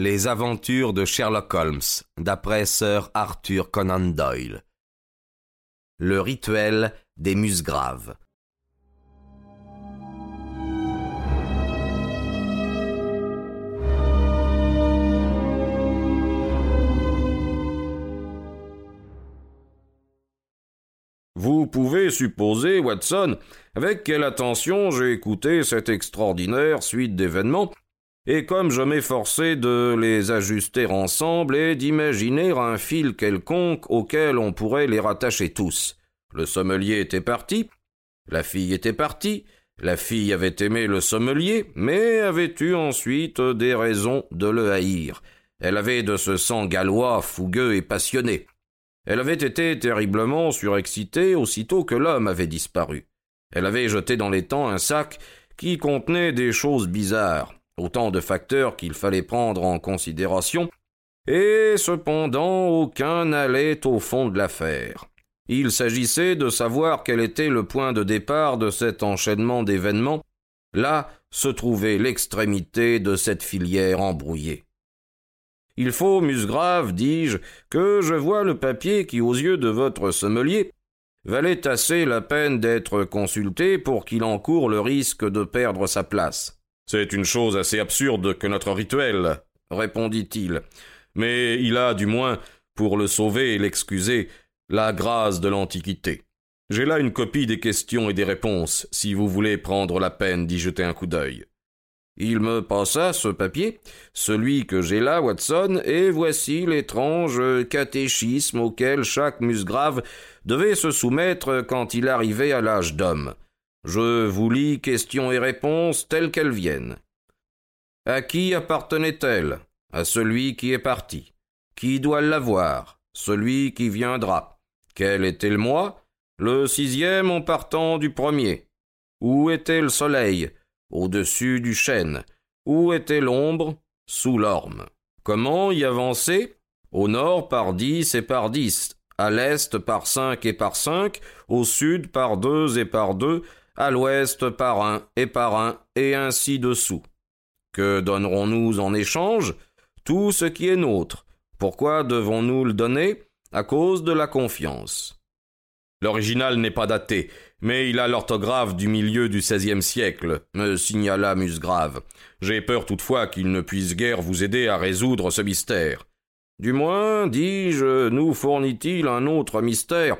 Les aventures de Sherlock Holmes, d'après Sir Arthur Conan Doyle. Le rituel des musgraves. Vous pouvez supposer, Watson, avec quelle attention j'ai écouté cette extraordinaire suite d'événements et comme je m'efforçais de les ajuster ensemble et d'imaginer un fil quelconque auquel on pourrait les rattacher tous. Le sommelier était parti, la fille était partie, la fille avait aimé le sommelier, mais avait eu ensuite des raisons de le haïr. Elle avait de ce sang gallois, fougueux et passionné. Elle avait été terriblement surexcitée aussitôt que l'homme avait disparu. Elle avait jeté dans les temps un sac qui contenait des choses bizarres. Autant de facteurs qu'il fallait prendre en considération, et cependant aucun n'allait au fond de l'affaire. Il s'agissait de savoir quel était le point de départ de cet enchaînement d'événements. Là se trouvait l'extrémité de cette filière embrouillée. Il faut, Musgrave, dis-je, que je vois le papier qui, aux yeux de votre sommelier, valait assez la peine d'être consulté pour qu'il encourt le risque de perdre sa place. C'est une chose assez absurde que notre rituel, répondit-il. Mais il a, du moins, pour le sauver et l'excuser, la grâce de l'Antiquité. J'ai là une copie des questions et des réponses, si vous voulez prendre la peine d'y jeter un coup d'œil. Il me passa ce papier, celui que j'ai là, Watson, et voici l'étrange catéchisme auquel chaque musgrave devait se soumettre quand il arrivait à l'âge d'homme. Je vous lis questions et réponses telles qu'elles viennent. À qui appartenait-elle? À celui qui est parti. Qui doit l'avoir? Celui qui viendra. Quel était le mois? Le sixième en partant du premier. Où était le soleil? Au-dessus du chêne. Où était l'ombre? Sous l'orme. Comment y avancer? Au nord par dix et par dix, à l'est par cinq et par cinq, au sud par deux et par deux, à l'ouest par un et par un, et ainsi dessous. Que donnerons-nous en échange? Tout ce qui est nôtre. Pourquoi devons-nous le donner? À cause de la confiance. L'original n'est pas daté, mais il a l'orthographe du milieu du XVIe siècle, me signala Musgrave. J'ai peur toutefois qu'il ne puisse guère vous aider à résoudre ce mystère. Du moins, dis-je, nous fournit-il un autre mystère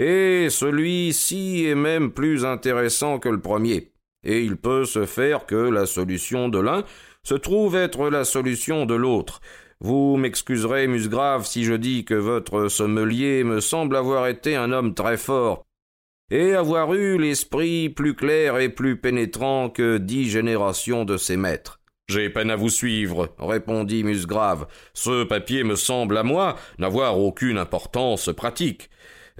et celui-ci est même plus intéressant que le premier, et il peut se faire que la solution de l'un se trouve être la solution de l'autre. Vous m'excuserez, Musgrave, si je dis que votre sommelier me semble avoir été un homme très fort, et avoir eu l'esprit plus clair et plus pénétrant que dix générations de ses maîtres. J'ai peine à vous suivre, répondit Musgrave. Ce papier me semble à moi n'avoir aucune importance pratique.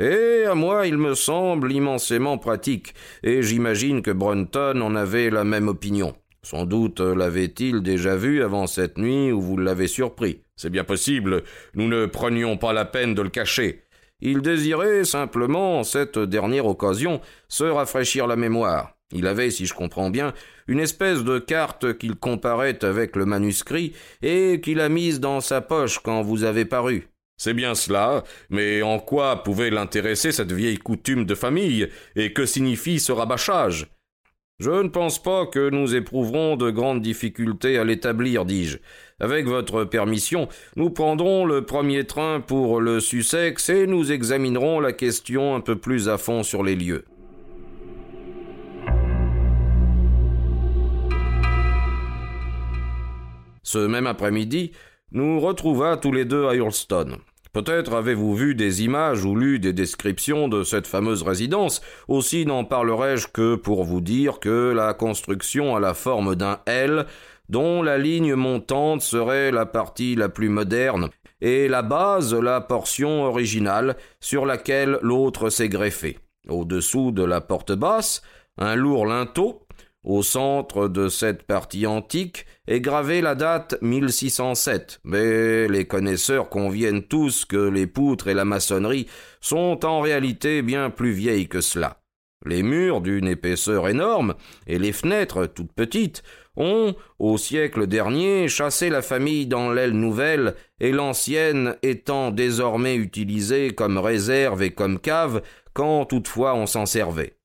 Et à moi, il me semble immensément pratique, et j'imagine que Brunton en avait la même opinion. Sans doute l'avait-il déjà vu avant cette nuit où vous l'avez surpris. C'est bien possible. Nous ne prenions pas la peine de le cacher. Il désirait simplement, en cette dernière occasion, se rafraîchir la mémoire. Il avait, si je comprends bien, une espèce de carte qu'il comparait avec le manuscrit et qu'il a mise dans sa poche quand vous avez paru. C'est bien cela, mais en quoi pouvait l'intéresser cette vieille coutume de famille, et que signifie ce rabâchage? Je ne pense pas que nous éprouverons de grandes difficultés à l'établir, dis-je. Avec votre permission, nous prendrons le premier train pour le Sussex et nous examinerons la question un peu plus à fond sur les lieux. Ce même après-midi, nous retrouva tous les deux à Hurlstone. Peut-être avez-vous vu des images ou lu des descriptions de cette fameuse résidence, aussi n'en parlerai-je que pour vous dire que la construction a la forme d'un L, dont la ligne montante serait la partie la plus moderne, et la base la portion originale sur laquelle l'autre s'est greffé. Au-dessous de la porte basse, un lourd linteau, au centre de cette partie antique est gravée la date 1607, mais les connaisseurs conviennent tous que les poutres et la maçonnerie sont en réalité bien plus vieilles que cela. Les murs, d'une épaisseur énorme, et les fenêtres, toutes petites, ont, au siècle dernier, chassé la famille dans l'aile nouvelle, et l'ancienne étant désormais utilisée comme réserve et comme cave, quand toutefois on s'en servait.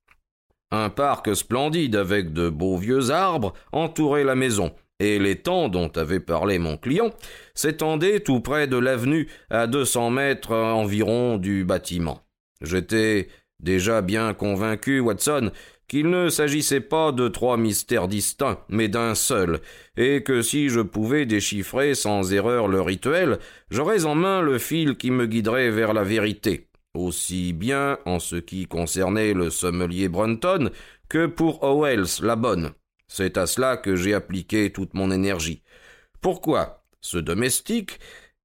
Un parc splendide avec de beaux vieux arbres entourait la maison, et l'étang dont avait parlé mon client s'étendait tout près de l'avenue à deux cents mètres environ du bâtiment. J'étais déjà bien convaincu, Watson, qu'il ne s'agissait pas de trois mystères distincts, mais d'un seul, et que si je pouvais déchiffrer sans erreur le rituel, j'aurais en main le fil qui me guiderait vers la vérité, aussi bien en ce qui concernait le sommelier Brunton que pour Owells la bonne. C'est à cela que j'ai appliqué toute mon énergie. Pourquoi ce domestique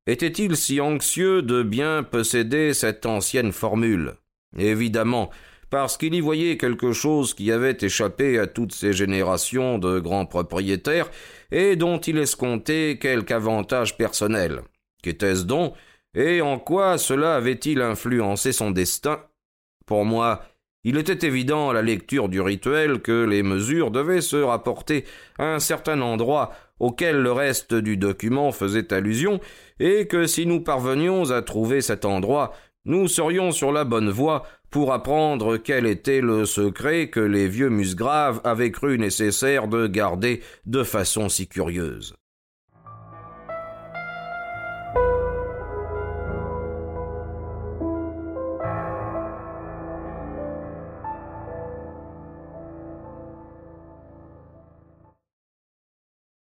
était-il si anxieux de bien posséder cette ancienne formule? Évidemment, parce qu'il y voyait quelque chose qui avait échappé à toutes ces générations de grands propriétaires et dont il escomptait quelque avantage personnel. Qu'était-ce donc et en quoi cela avait-il influencé son destin? Pour moi, il était évident à la lecture du rituel que les mesures devaient se rapporter à un certain endroit auquel le reste du document faisait allusion, et que si nous parvenions à trouver cet endroit, nous serions sur la bonne voie pour apprendre quel était le secret que les vieux musgraves avaient cru nécessaire de garder de façon si curieuse.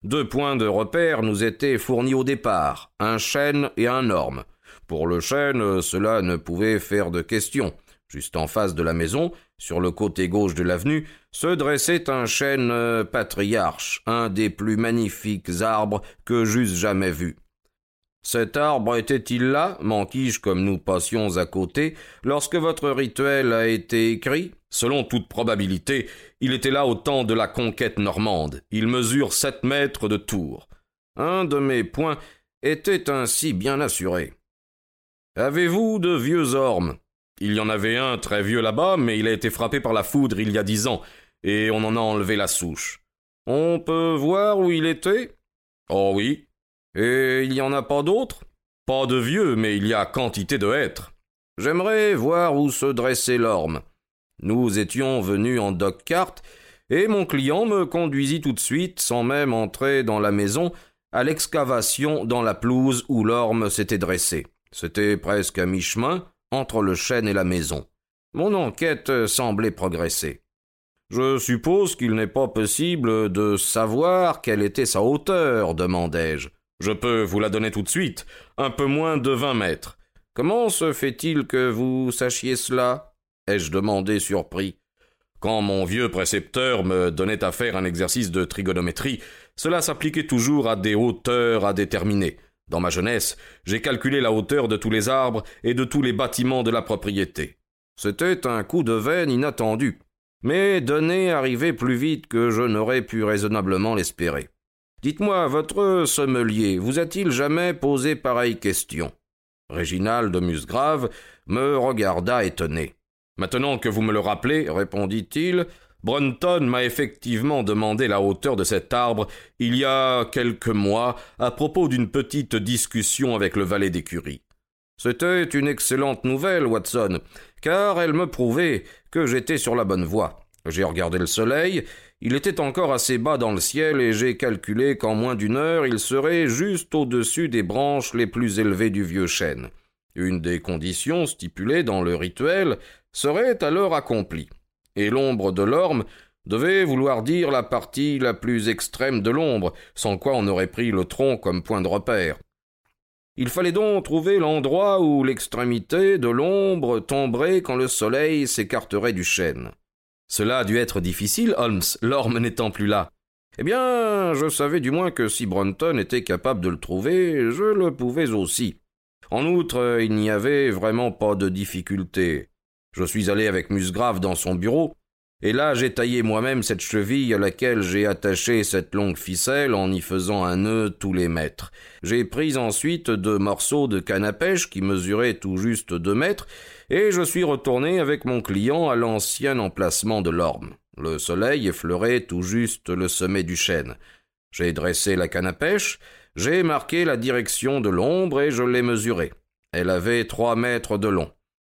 Deux points de repère nous étaient fournis au départ, un chêne et un orme. Pour le chêne, cela ne pouvait faire de question. Juste en face de la maison, sur le côté gauche de l'avenue, se dressait un chêne patriarche, un des plus magnifiques arbres que j'eusse jamais vus. Cet arbre était-il là, manquis-je comme nous passions à côté, lorsque votre rituel a été écrit? Selon toute probabilité, il était là au temps de la conquête normande. Il mesure sept mètres de tour. Un de mes points était ainsi bien assuré. Avez-vous de vieux ormes? Il y en avait un très vieux là-bas, mais il a été frappé par la foudre il y a dix ans, et on en a enlevé la souche. On peut voir où il était? Oh oui. Et il n'y en a pas d'autres? Pas de vieux, mais il y a quantité de hêtres. J'aimerais voir où se dressait l'orme. Nous étions venus en dock-cart, et mon client me conduisit tout de suite, sans même entrer dans la maison, à l'excavation dans la pelouse où l'orme s'était dressé. C'était presque à mi-chemin entre le chêne et la maison. Mon enquête semblait progresser. Je suppose qu'il n'est pas possible de savoir quelle était sa hauteur, demandai-je. Je peux vous la donner tout de suite, un peu moins de vingt mètres. Comment se fait-il que vous sachiez cela? Ai-je demandé surpris. Quand mon vieux précepteur me donnait à faire un exercice de trigonométrie, cela s'appliquait toujours à des hauteurs à déterminer. Dans ma jeunesse, j'ai calculé la hauteur de tous les arbres et de tous les bâtiments de la propriété. C'était un coup de veine inattendu, mais donné arrivait plus vite que je n'aurais pu raisonnablement l'espérer. Dites-moi, votre sommelier vous a-t-il jamais posé pareille question? Réginald de Musgrave me regarda étonné. Maintenant que vous me le rappelez, répondit-il, Brunton m'a effectivement demandé la hauteur de cet arbre il y a quelques mois à propos d'une petite discussion avec le valet d'écurie. C'était une excellente nouvelle, Watson, car elle me prouvait que j'étais sur la bonne voie. J'ai regardé le soleil, il était encore assez bas dans le ciel et j'ai calculé qu'en moins d'une heure il serait juste au-dessus des branches les plus élevées du vieux chêne. Une des conditions stipulées dans le rituel serait alors accomplie, et l'ombre de l'orme devait vouloir dire la partie la plus extrême de l'ombre, sans quoi on aurait pris le tronc comme point de repère. Il fallait donc trouver l'endroit où l'extrémité de l'ombre tomberait quand le soleil s'écarterait du chêne. Cela a dû être difficile, Holmes, l'orme n'étant plus là. Eh bien, je savais du moins que si Brunton était capable de le trouver, je le pouvais aussi. En outre, il n'y avait vraiment pas de difficulté. Je suis allé avec Musgrave dans son bureau, et là j'ai taillé moi-même cette cheville à laquelle j'ai attaché cette longue ficelle en y faisant un nœud tous les mètres. J'ai pris ensuite deux morceaux de canne à pêche qui mesuraient tout juste deux mètres, et je suis retourné avec mon client à l'ancien emplacement de l'orme. Le soleil effleurait tout juste le sommet du chêne. J'ai dressé la canne à pêche, j'ai marqué la direction de l'ombre et je l'ai mesurée. Elle avait trois mètres de long.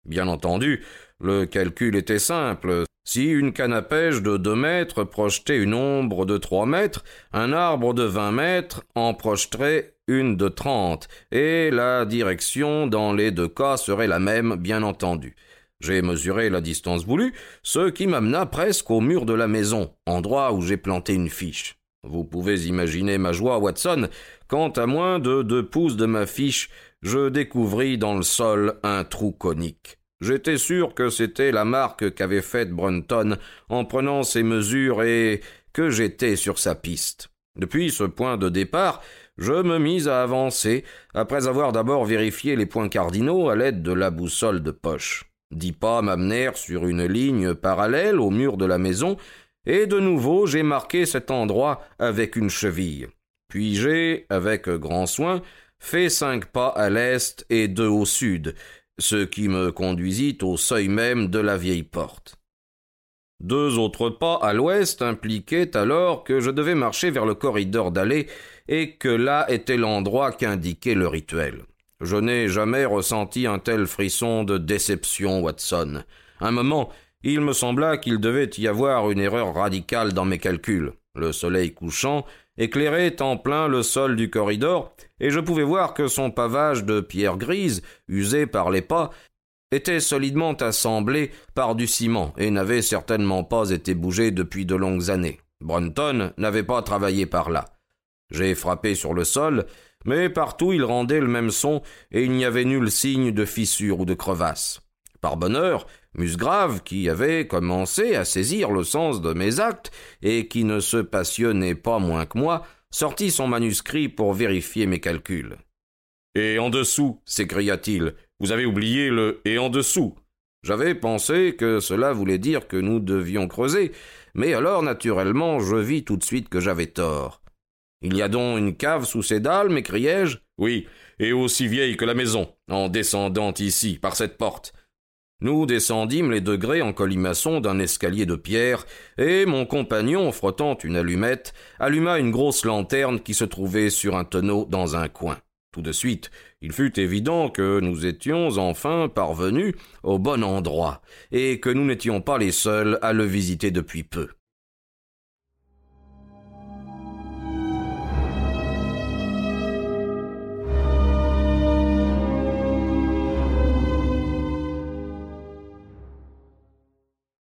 Bien entendu, le calcul était simple. Si une canne à de deux mètres projetait une ombre de trois mètres, un arbre de vingt mètres en projeterait une de trente, et la direction dans les deux cas serait la même, bien entendu. J'ai mesuré la distance voulue, ce qui m'amena presque au mur de la maison, endroit où j'ai planté une fiche. Vous pouvez imaginer ma joie, Watson, quand à moins de deux pouces de ma fiche, je découvris dans le sol un trou conique. J'étais sûr que c'était la marque qu'avait faite Brunton en prenant ses mesures et que j'étais sur sa piste. Depuis ce point de départ, je me mis à avancer, après avoir d'abord vérifié les points cardinaux à l'aide de la boussole de poche. Dix pas m'amenèrent sur une ligne parallèle au mur de la maison, et de nouveau j'ai marqué cet endroit avec une cheville. Puis j'ai, avec grand soin, fait cinq pas à l'est et deux au sud, ce qui me conduisit au seuil même de la vieille porte. Deux autres pas à l'ouest impliquaient alors que je devais marcher vers le corridor d'allée et que là était l'endroit qu'indiquait le rituel. Je n'ai jamais ressenti un tel frisson de déception, Watson. Un moment, il me sembla qu'il devait y avoir une erreur radicale dans mes calculs. Le soleil couchant éclairait en plein le sol du corridor, et je pouvais voir que son pavage de pierre grise, usé par les pas, était solidement assemblé par du ciment et n'avait certainement pas été bougé depuis de longues années. Brunton n'avait pas travaillé par là. J'ai frappé sur le sol, mais partout il rendait le même son et il n'y avait nul signe de fissure ou de crevasse. Par bonheur, Musgrave, qui avait commencé à saisir le sens de mes actes et qui ne se passionnait pas moins que moi, sortit son manuscrit pour vérifier mes calculs. Et en dessous, s'écria-t-il, vous avez oublié le et en dessous. J'avais pensé que cela voulait dire que nous devions creuser, mais alors naturellement je vis tout de suite que j'avais tort. Il y a donc une cave sous ces dalles, m'écriai-je. Oui, et aussi vieille que la maison, en descendant ici, par cette porte. Nous descendîmes les degrés en colimaçon d'un escalier de pierre, et mon compagnon, frottant une allumette, alluma une grosse lanterne qui se trouvait sur un tonneau dans un coin. Tout de suite, il fut évident que nous étions enfin parvenus au bon endroit, et que nous n'étions pas les seuls à le visiter depuis peu.